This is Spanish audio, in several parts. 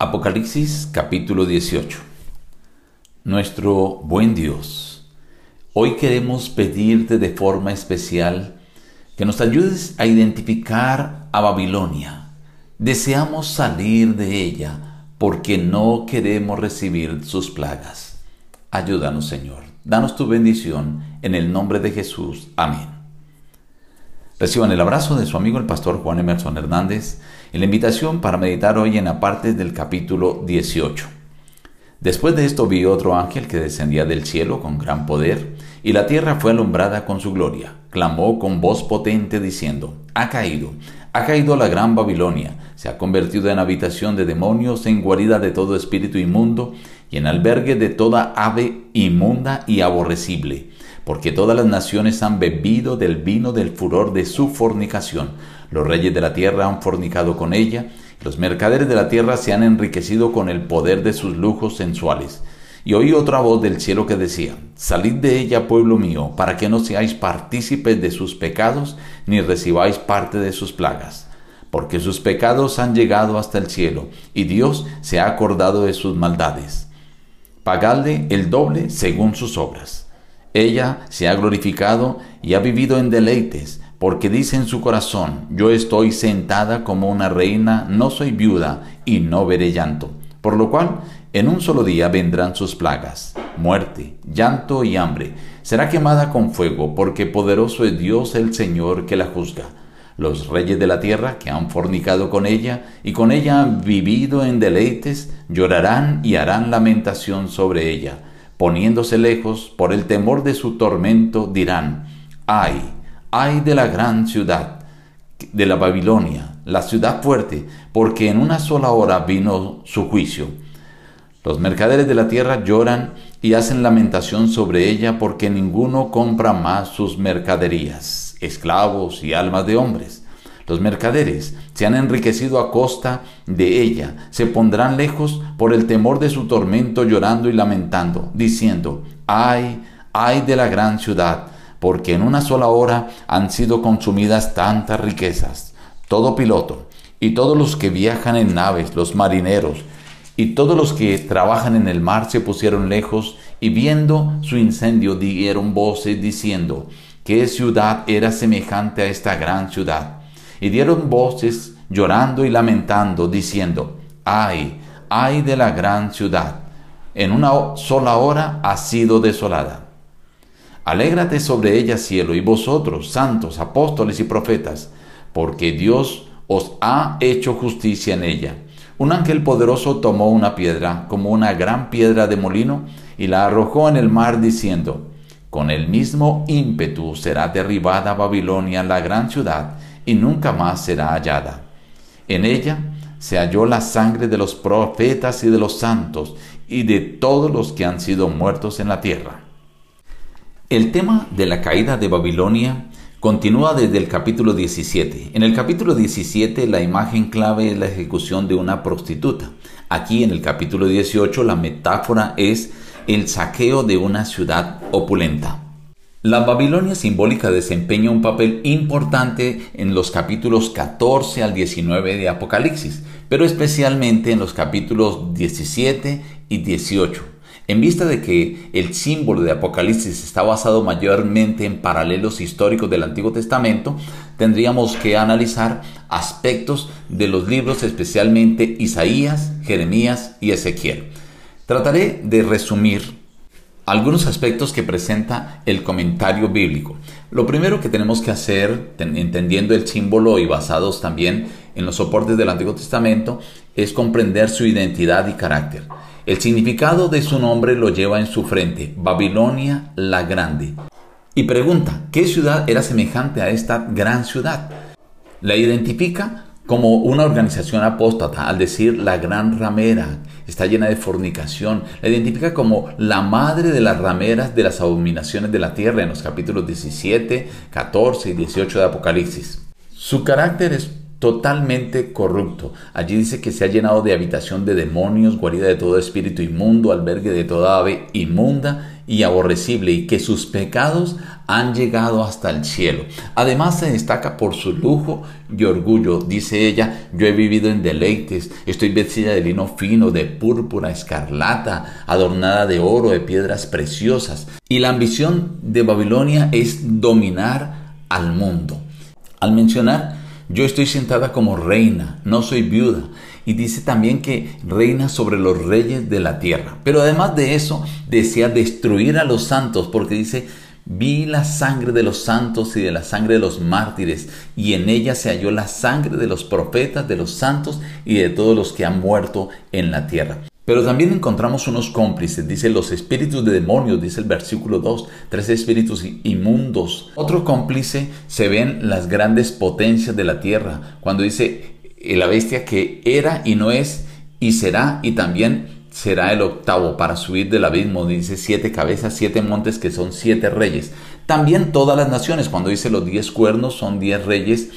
Apocalipsis capítulo 18 Nuestro buen Dios, hoy queremos pedirte de forma especial que nos ayudes a identificar a Babilonia. Deseamos salir de ella porque no queremos recibir sus plagas. Ayúdanos Señor, danos tu bendición en el nombre de Jesús. Amén. Reciban el abrazo de su amigo el pastor Juan Emerson Hernández la invitación para meditar hoy en la parte del capítulo 18. Después de esto vi otro ángel que descendía del cielo con gran poder, y la tierra fue alumbrada con su gloria. Clamó con voz potente diciendo, Ha caído, ha caído la gran Babilonia, se ha convertido en habitación de demonios, en guarida de todo espíritu inmundo, y en albergue de toda ave inmunda y aborrecible porque todas las naciones han bebido del vino del furor de su fornicación. Los reyes de la tierra han fornicado con ella, los mercaderes de la tierra se han enriquecido con el poder de sus lujos sensuales. Y oí otra voz del cielo que decía, Salid de ella, pueblo mío, para que no seáis partícipes de sus pecados, ni recibáis parte de sus plagas. Porque sus pecados han llegado hasta el cielo, y Dios se ha acordado de sus maldades. Pagadle el doble según sus obras. Ella se ha glorificado y ha vivido en deleites, porque dice en su corazón, yo estoy sentada como una reina, no soy viuda y no veré llanto. Por lo cual, en un solo día vendrán sus plagas, muerte, llanto y hambre. Será quemada con fuego, porque poderoso es Dios el Señor que la juzga. Los reyes de la tierra que han fornicado con ella y con ella han vivido en deleites, llorarán y harán lamentación sobre ella poniéndose lejos por el temor de su tormento, dirán, ay, ay de la gran ciudad, de la Babilonia, la ciudad fuerte, porque en una sola hora vino su juicio. Los mercaderes de la tierra lloran y hacen lamentación sobre ella porque ninguno compra más sus mercaderías, esclavos y almas de hombres. Los mercaderes se han enriquecido a costa de ella, se pondrán lejos por el temor de su tormento llorando y lamentando, diciendo, ay, ay de la gran ciudad, porque en una sola hora han sido consumidas tantas riquezas. Todo piloto y todos los que viajan en naves, los marineros, y todos los que trabajan en el mar se pusieron lejos y viendo su incendio dieron voces diciendo, ¿qué ciudad era semejante a esta gran ciudad? y dieron voces llorando y lamentando, diciendo, ay, ay de la gran ciudad, en una sola hora ha sido desolada. Alégrate sobre ella, cielo, y vosotros, santos, apóstoles y profetas, porque Dios os ha hecho justicia en ella. Un ángel poderoso tomó una piedra, como una gran piedra de molino, y la arrojó en el mar, diciendo, Con el mismo ímpetu será derribada Babilonia, la gran ciudad, y nunca más será hallada. En ella se halló la sangre de los profetas y de los santos y de todos los que han sido muertos en la tierra. El tema de la caída de Babilonia continúa desde el capítulo 17. En el capítulo 17 la imagen clave es la ejecución de una prostituta. Aquí en el capítulo 18 la metáfora es el saqueo de una ciudad opulenta. La Babilonia simbólica desempeña un papel importante en los capítulos 14 al 19 de Apocalipsis, pero especialmente en los capítulos 17 y 18. En vista de que el símbolo de Apocalipsis está basado mayormente en paralelos históricos del Antiguo Testamento, tendríamos que analizar aspectos de los libros, especialmente Isaías, Jeremías y Ezequiel. Trataré de resumir algunos aspectos que presenta el comentario bíblico. Lo primero que tenemos que hacer, entendiendo el símbolo y basados también en los soportes del Antiguo Testamento, es comprender su identidad y carácter. El significado de su nombre lo lleva en su frente, Babilonia la Grande. Y pregunta, ¿qué ciudad era semejante a esta gran ciudad? La identifica como una organización apóstata, al decir la gran ramera, está llena de fornicación, la identifica como la madre de las rameras de las abominaciones de la tierra en los capítulos 17, 14 y 18 de Apocalipsis. Su carácter es totalmente corrupto. Allí dice que se ha llenado de habitación de demonios, guarida de todo espíritu inmundo, albergue de toda ave inmunda y aborrecible, y que sus pecados han llegado hasta el cielo. Además se destaca por su lujo y orgullo. Dice ella, yo he vivido en deleites, estoy vestida de lino fino, de púrpura, escarlata, adornada de oro, de piedras preciosas. Y la ambición de Babilonia es dominar al mundo. Al mencionar yo estoy sentada como reina, no soy viuda. Y dice también que reina sobre los reyes de la tierra. Pero además de eso, desea destruir a los santos porque dice, vi la sangre de los santos y de la sangre de los mártires, y en ella se halló la sangre de los profetas, de los santos y de todos los que han muerto en la tierra. Pero también encontramos unos cómplices, dice los espíritus de demonios, dice el versículo 2, tres espíritus inmundos. Otro cómplice se ven las grandes potencias de la tierra, cuando dice eh, la bestia que era y no es y será y también será el octavo para subir del abismo, dice siete cabezas, siete montes que son siete reyes. También todas las naciones, cuando dice los diez cuernos son diez reyes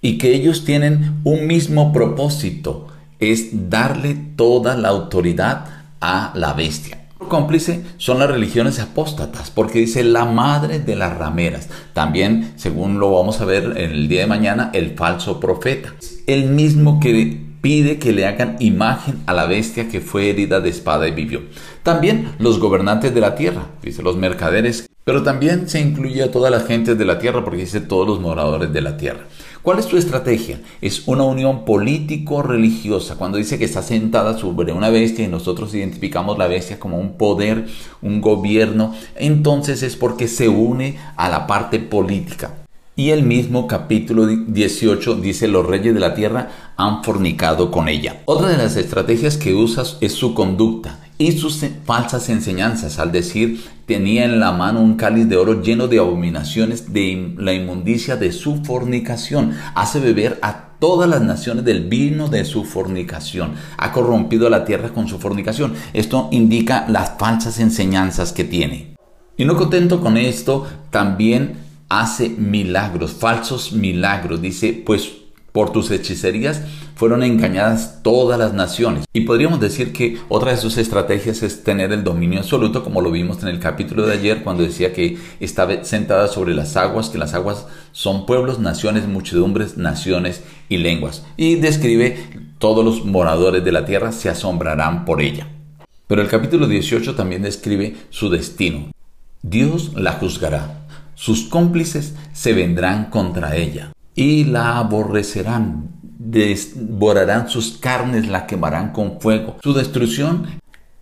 y que ellos tienen un mismo propósito es darle toda la autoridad a la bestia. Cómplice son las religiones apóstatas, porque dice la madre de las rameras. También, según lo vamos a ver en el día de mañana, el falso profeta. El mismo que pide que le hagan imagen a la bestia que fue herida de espada y vivió. También los gobernantes de la tierra, dice los mercaderes, pero también se incluye a todas las gentes de la tierra porque dice todos los moradores de la tierra. ¿Cuál es tu estrategia? Es una unión político-religiosa. Cuando dice que está sentada sobre una bestia y nosotros identificamos la bestia como un poder, un gobierno, entonces es porque se une a la parte política. Y el mismo capítulo 18 dice los reyes de la tierra han fornicado con ella. Otra de las estrategias que usas es su conducta y sus falsas enseñanzas al decir tenía en la mano un cáliz de oro lleno de abominaciones de la inmundicia de su fornicación. Hace beber a todas las naciones del vino de su fornicación. Ha corrompido la tierra con su fornicación. Esto indica las falsas enseñanzas que tiene. Y no contento con esto, también hace milagros, falsos milagros. Dice, pues por tus hechicerías fueron engañadas todas las naciones. Y podríamos decir que otra de sus estrategias es tener el dominio absoluto, como lo vimos en el capítulo de ayer, cuando decía que estaba sentada sobre las aguas, que las aguas son pueblos, naciones, muchedumbres, naciones y lenguas. Y describe todos los moradores de la tierra se asombrarán por ella. Pero el capítulo 18 también describe su destino. Dios la juzgará. Sus cómplices se vendrán contra ella y la aborrecerán, devorarán sus carnes, la quemarán con fuego. Su destrucción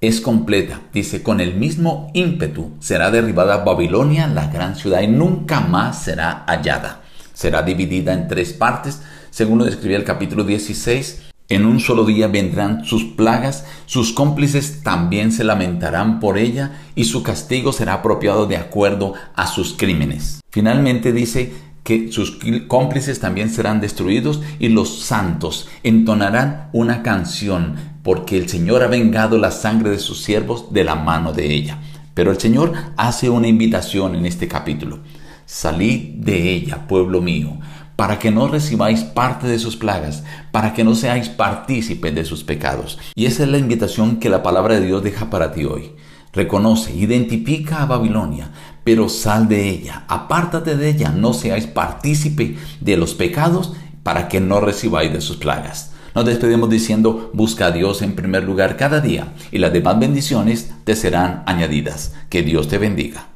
es completa. Dice, con el mismo ímpetu será derribada Babilonia, la gran ciudad, y nunca más será hallada. Será dividida en tres partes, según lo describía el capítulo 16. En un solo día vendrán sus plagas, sus cómplices también se lamentarán por ella, y su castigo será apropiado de acuerdo a sus crímenes. Finalmente dice, que sus cómplices también serán destruidos y los santos entonarán una canción porque el Señor ha vengado la sangre de sus siervos de la mano de ella. Pero el Señor hace una invitación en este capítulo. Salid de ella, pueblo mío, para que no recibáis parte de sus plagas, para que no seáis partícipes de sus pecados. Y esa es la invitación que la palabra de Dios deja para ti hoy. Reconoce, identifica a Babilonia, pero sal de ella, apártate de ella, no seáis partícipe de los pecados para que no recibáis de sus plagas. Nos despedimos diciendo, busca a Dios en primer lugar cada día y las demás bendiciones te serán añadidas. Que Dios te bendiga.